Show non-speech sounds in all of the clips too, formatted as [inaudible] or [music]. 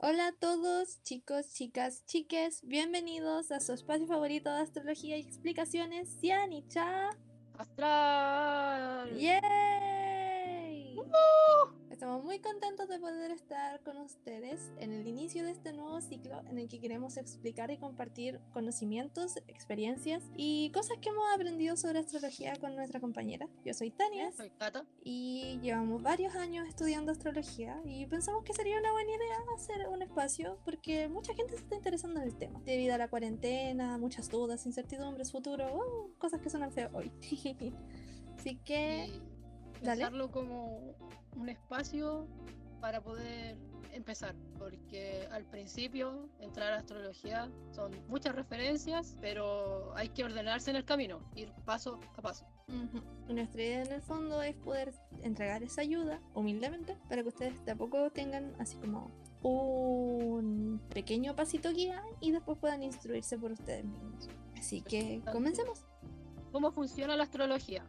Hola a todos, chicos, chicas, chiques, bienvenidos a su espacio favorito de astrología y explicaciones, Cianicha. Astral. ¡Yay! Estamos muy contentos de poder estar con ustedes en el inicio de este nuevo ciclo en el que queremos explicar y compartir conocimientos, experiencias y cosas que hemos aprendido sobre astrología con nuestra compañera. Yo soy Tania Soy Cata. y llevamos varios años estudiando astrología y pensamos que sería una buena idea hacer un espacio porque mucha gente se está interesando en el tema debido a la cuarentena, muchas dudas, incertidumbres, futuro, uh, cosas que suenan feo hoy. [laughs] Así que Y dale. pensarlo como un espacio para poder empezar, porque al principio entrar a astrología son muchas referencias, pero hay que ordenarse en el camino, ir paso a paso. Ujú. Nuestra idea en el fondo es poder entregar esa ayuda humildemente para que ustedes de a poco tengan así como un pequeño pasito guía y después puedan instruirse por ustedes mismos. Así que comencemos. ¿Cómo funciona la astrología?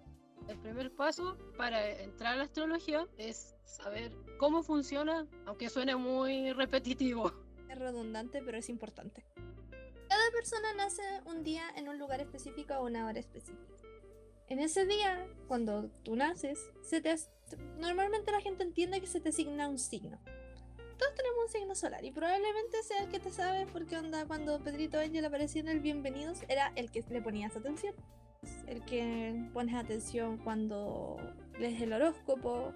El primer paso para entrar a la astrología es saber cómo funciona, aunque suene muy repetitivo. Es redundante, pero es importante. Cada persona nace un día en un lugar específico a una hora específica. En ese día, cuando tú naces, se te normalmente la gente entiende que se te asigna un signo. Todos tenemos un signo solar y probablemente sea el que te sabes porque onda cuando Pedrito Angel apareció en el Bienvenidos era el que le ponías atención. El que pones atención cuando lees el horóscopo,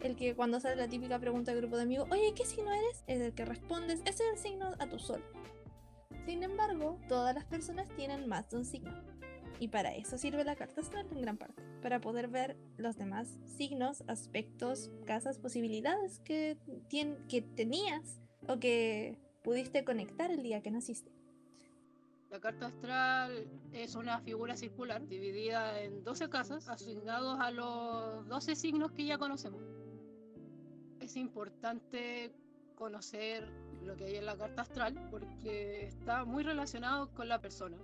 el que cuando sale la típica pregunta del grupo de amigos, oye, ¿qué signo eres? Es el que respondes, ese es el signo a tu sol. Sin embargo, todas las personas tienen más de un signo. Y para eso sirve la carta astral en gran parte, para poder ver los demás signos, aspectos, casas, posibilidades que, que tenías o que pudiste conectar el día que naciste. La carta astral es una figura circular dividida en 12 casas asignados a los 12 signos que ya conocemos. Es importante conocer lo que hay en la carta astral porque está muy relacionado con la persona.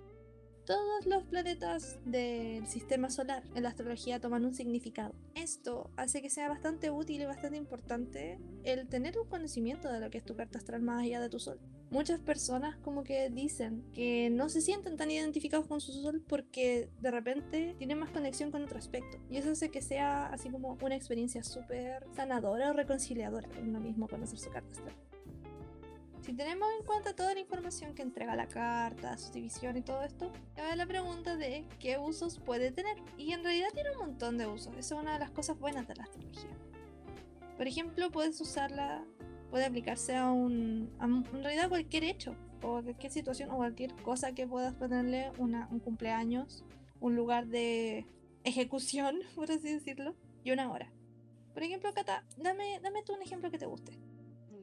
Todos los planetas del sistema solar en la astrología toman un significado. Esto hace que sea bastante útil y bastante importante el tener un conocimiento de lo que es tu carta astral más allá de tu sol. Muchas personas como que dicen que no se sienten tan identificados con su sol porque de repente tienen más conexión con otro aspecto. Y eso hace que sea así como una experiencia súper sanadora o reconciliadora con uno mismo conocer su carta astral. Si tenemos en cuenta toda la información que entrega la carta, su división y todo esto, cabe la pregunta de qué usos puede tener. Y en realidad tiene un montón de usos. Esa es una de las cosas buenas de la astrología. Por ejemplo, puedes usarla, puede aplicarse a un, a un- en realidad cualquier hecho, o cualquier situación, o cualquier cosa que puedas ponerle una- un cumpleaños, un lugar de ejecución, [laughs] por así decirlo, y una hora. Por ejemplo, Cata, dame, dame tú un ejemplo que te guste.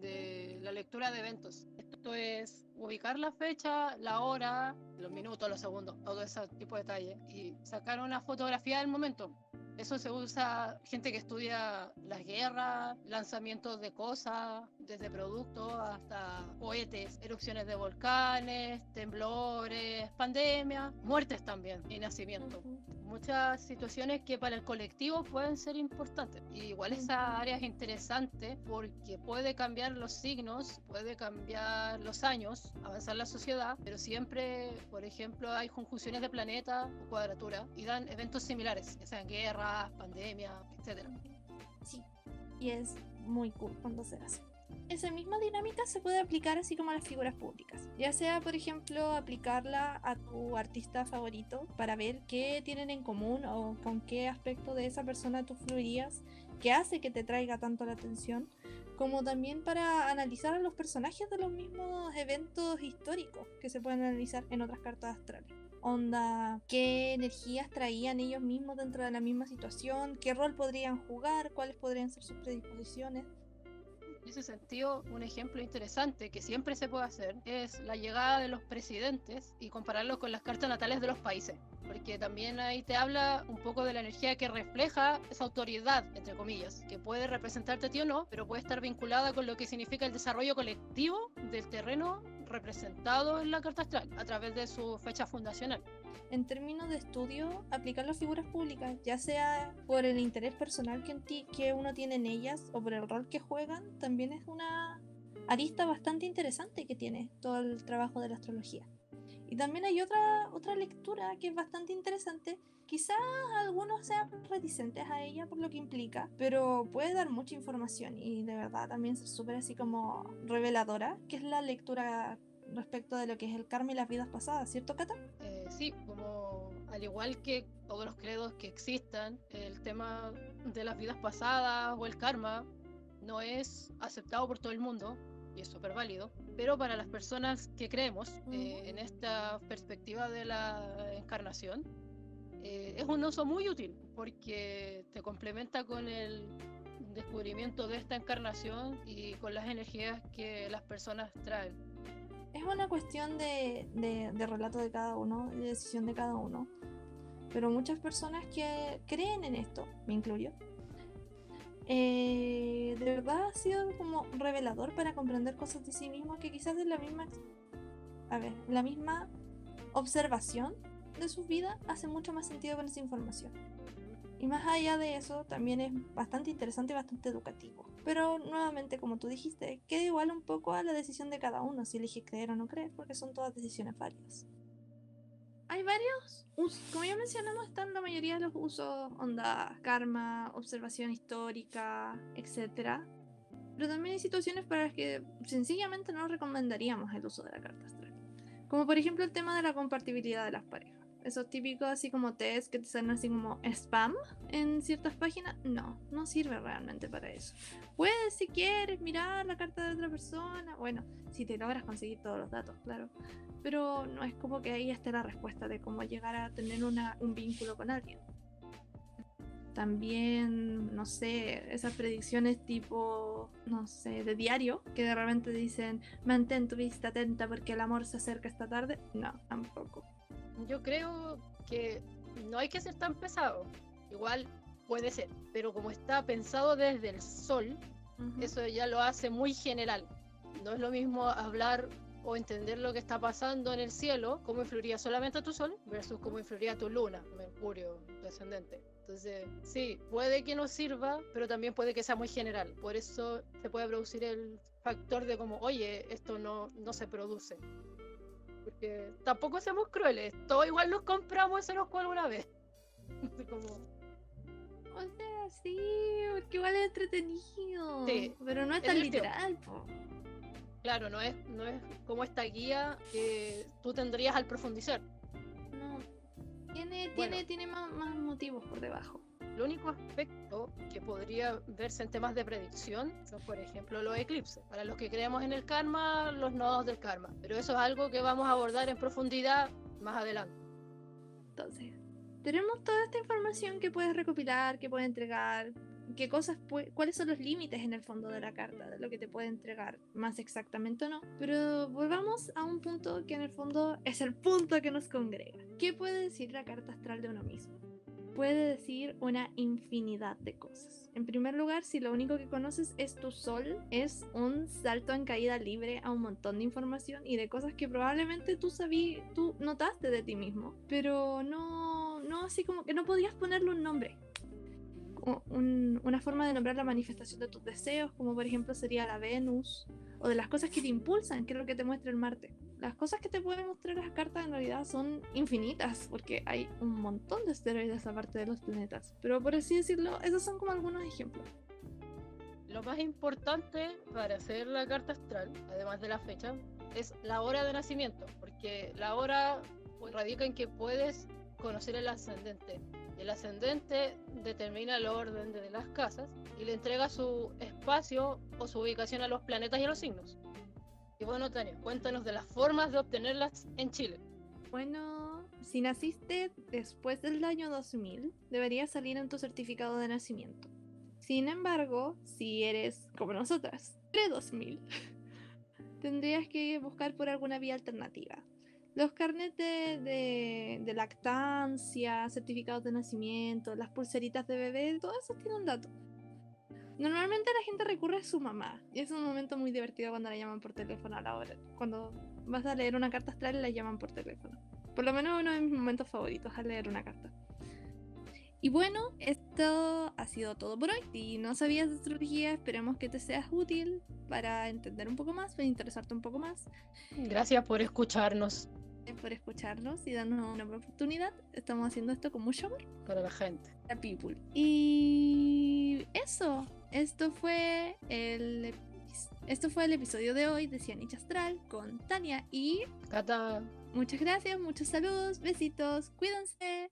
de la lectura de eventos. Esto es ubicar la fecha, la hora, los minutos, los segundos, todo ese tipo de detalles y sacar una fotografía del momento. Eso se usa gente que estudia las guerras, lanzamientos de cosas, desde productos hasta cohetes, erupciones de volcanes, temblores, pandemias, muertes también y nacimientos muchas situaciones que para el colectivo pueden ser importantes. Y igual esa área es interesante porque puede cambiar los signos, puede cambiar los años, avanzar la sociedad, pero siempre, por ejemplo, hay conjunciones de planetas o cuadratura y dan eventos similares, ya sean guerras, pandemias, etc. Sí, y es muy cool cuando se hace. Esa misma dinámica se puede aplicar así como a las figuras públicas. Ya sea, por ejemplo, aplicarla a tu artista favorito para ver qué tienen en común o con qué aspecto de esa persona tú fluirías, que hace que te traiga tanto la atención, como también para analizar a los personajes de los mismos eventos históricos que se pueden analizar en otras cartas astrales onda, qué energías traían ellos mismos dentro de la misma situación, qué rol podrían jugar, cuáles podrían ser sus predisposiciones. En ese sentido, un ejemplo interesante que siempre se puede hacer es la llegada de los presidentes y compararlo con las cartas natales de los países, porque también ahí te habla un poco de la energía que refleja esa autoridad, entre comillas, que puede representarte a o no, pero puede estar vinculada con lo que significa el desarrollo colectivo del terreno representado en la carta astral a través de su fecha fundacional. En términos de estudio, aplicar las figuras públicas, ya sea por el interés personal que, en ti- que uno tiene en ellas o por el rol que juegan, también es una arista bastante interesante que tiene todo el trabajo de la astrología. Y también hay otra, otra lectura que es bastante interesante. Quizás algunos sean reticentes a ella por lo que implica, pero puede dar mucha información y de verdad también ser súper así como reveladora, que es la lectura respecto de lo que es el karma y las vidas pasadas, ¿cierto, Cata? Eh, sí, como al igual que todos los credos que existan, el tema de las vidas pasadas o el karma no es aceptado por todo el mundo y es súper válido, pero para las personas que creemos eh, en esta perspectiva de la encarnación, eh, es un uso muy útil porque te complementa con el descubrimiento de esta encarnación y con las energías que las personas traen. Es una cuestión de, de relato de cada uno, de decisión de cada uno. Pero muchas personas que creen en esto, me incluyo, eh, de verdad ha sido como revelador para comprender cosas de sí mismo que quizás de la misma, a ver, la misma observación de su vida hace mucho más sentido con esa información. Y más allá de eso, también es bastante interesante y bastante educativo. Pero nuevamente, como tú dijiste, queda igual un poco a la decisión de cada uno si elige creer o no creer, porque son todas decisiones válidas hay varios usos. Como ya mencionamos, están la mayoría de los usos, onda, karma, observación histórica, etc. Pero también hay situaciones para las que sencillamente no recomendaríamos el uso de la carta astral. Como por ejemplo el tema de la compatibilidad de las parejas. Esos típicos así como test que te salen así como spam en ciertas páginas, no, no sirve realmente para eso. Puedes si quieres mirar la carta de otra persona, bueno, si te logras conseguir todos los datos, claro. Pero no es como que ahí esté la respuesta de cómo llegar a tener una, un vínculo con alguien. También, no sé, esas predicciones tipo, no sé, de diario, que de repente dicen, mantén tu vista atenta porque el amor se acerca esta tarde. No, tampoco yo creo que no hay que ser tan pesado. Igual puede ser, pero como está pensado desde el sol, eso ya lo hace muy general. No es lo mismo hablar o entender lo que está pasando en el cielo, cómo influiría solamente a tu sol versus cómo influiría a tu luna, Mercurio, descendente. Entonces, sí, puede que nos sirva, pero también puede que sea muy general. Por eso se puede producir el factor de como, oye, esto no, no se produce porque tampoco seamos crueles, todo igual nos compramos ese los alguna vez. [laughs] Como... O sea, sí, porque igual es entretenido. Sí, pero no es tan literal, Claro, no es, no es como esta guía que tú tendrías al profundizar. No, tiene, tiene, tiene más motivos por debajo. El único aspecto que podría verse en temas de predicción son, por ejemplo, los eclipses. Para los que creemos en el karma, los nodos del karma. Pero eso es algo que vamos a abordar en profundidad más adelante. Entonces, tenemos toda esta información que puedes recopilar, que puedes entregar, qué cosas cuáles son los límites en el fondo de la carta, de lo que te puede entregar, más exactamente o no. Pero volvamos a un punto que en el fondo es el punto que nos congrega. ¿Qué puede decir la carta astral de uno mismo? Puede decir una infinidad de cosas. En primer lugar, si lo único que conoces es tu sol, es un salto en caída libre a un montón de información y de cosas que probablemente tú sabías, tú notaste de ti mismo, pero no, no así como que no podías ponerle un nombre. una forma de nombrar la manifestación de tus deseos, como por ejemplo sería la Venus, o de las cosas que te impulsan, que es lo que te muestra el Marte las cosas que te pueden mostrar las cartas en realidad son infinitas, porque hay un montón de esteroides aparte de los planetas. Pero por así decirlo, esos son como algunos ejemplos. Lo más importante para hacer la carta astral, además de la fecha, es la hora de nacimiento, porque la hora radica en que puedes conocer el ascendente. El ascendente determina el orden de las casas y le entrega su espacio o su ubicación a los planetas y a los signos. Y bueno, Tania, cuéntanos de las formas de obtenerlas en Chile. Bueno, si naciste después del año 2000, debería salir en tu certificado de nacimiento. Sin embargo, si eres como nosotras, pre-2000, [laughs] tendrías que buscar por alguna vía alternativa. Los carnets de, de, lactancia, certificados de nacimiento, las pulseritas de bebé, todo eso tiene un dato. Normalmente la gente recurre a su mamá. Y es un momento muy divertido cuando la llaman por teléfono a la hora. Cuando vas a leer una carta astral la llaman por teléfono. Por lo menos uno de mis momentos favoritos al leer una carta. Y bueno, esto ha sido todo por hoy. Si no sabías de astrología, esperemos que te seas útil para entender un poco más, para interesarte un poco más. Gracias por escucharnos. Por escucharnos y darnos una oportunidad. Estamos haciendo esto con mucho amor. Para la gente. La people. Y eso. Esto fue el esto fue el episodio de hoy de Cianich Astral con Tania y Cata. Muchas gracias, muchos saludos, besitos, cuídense.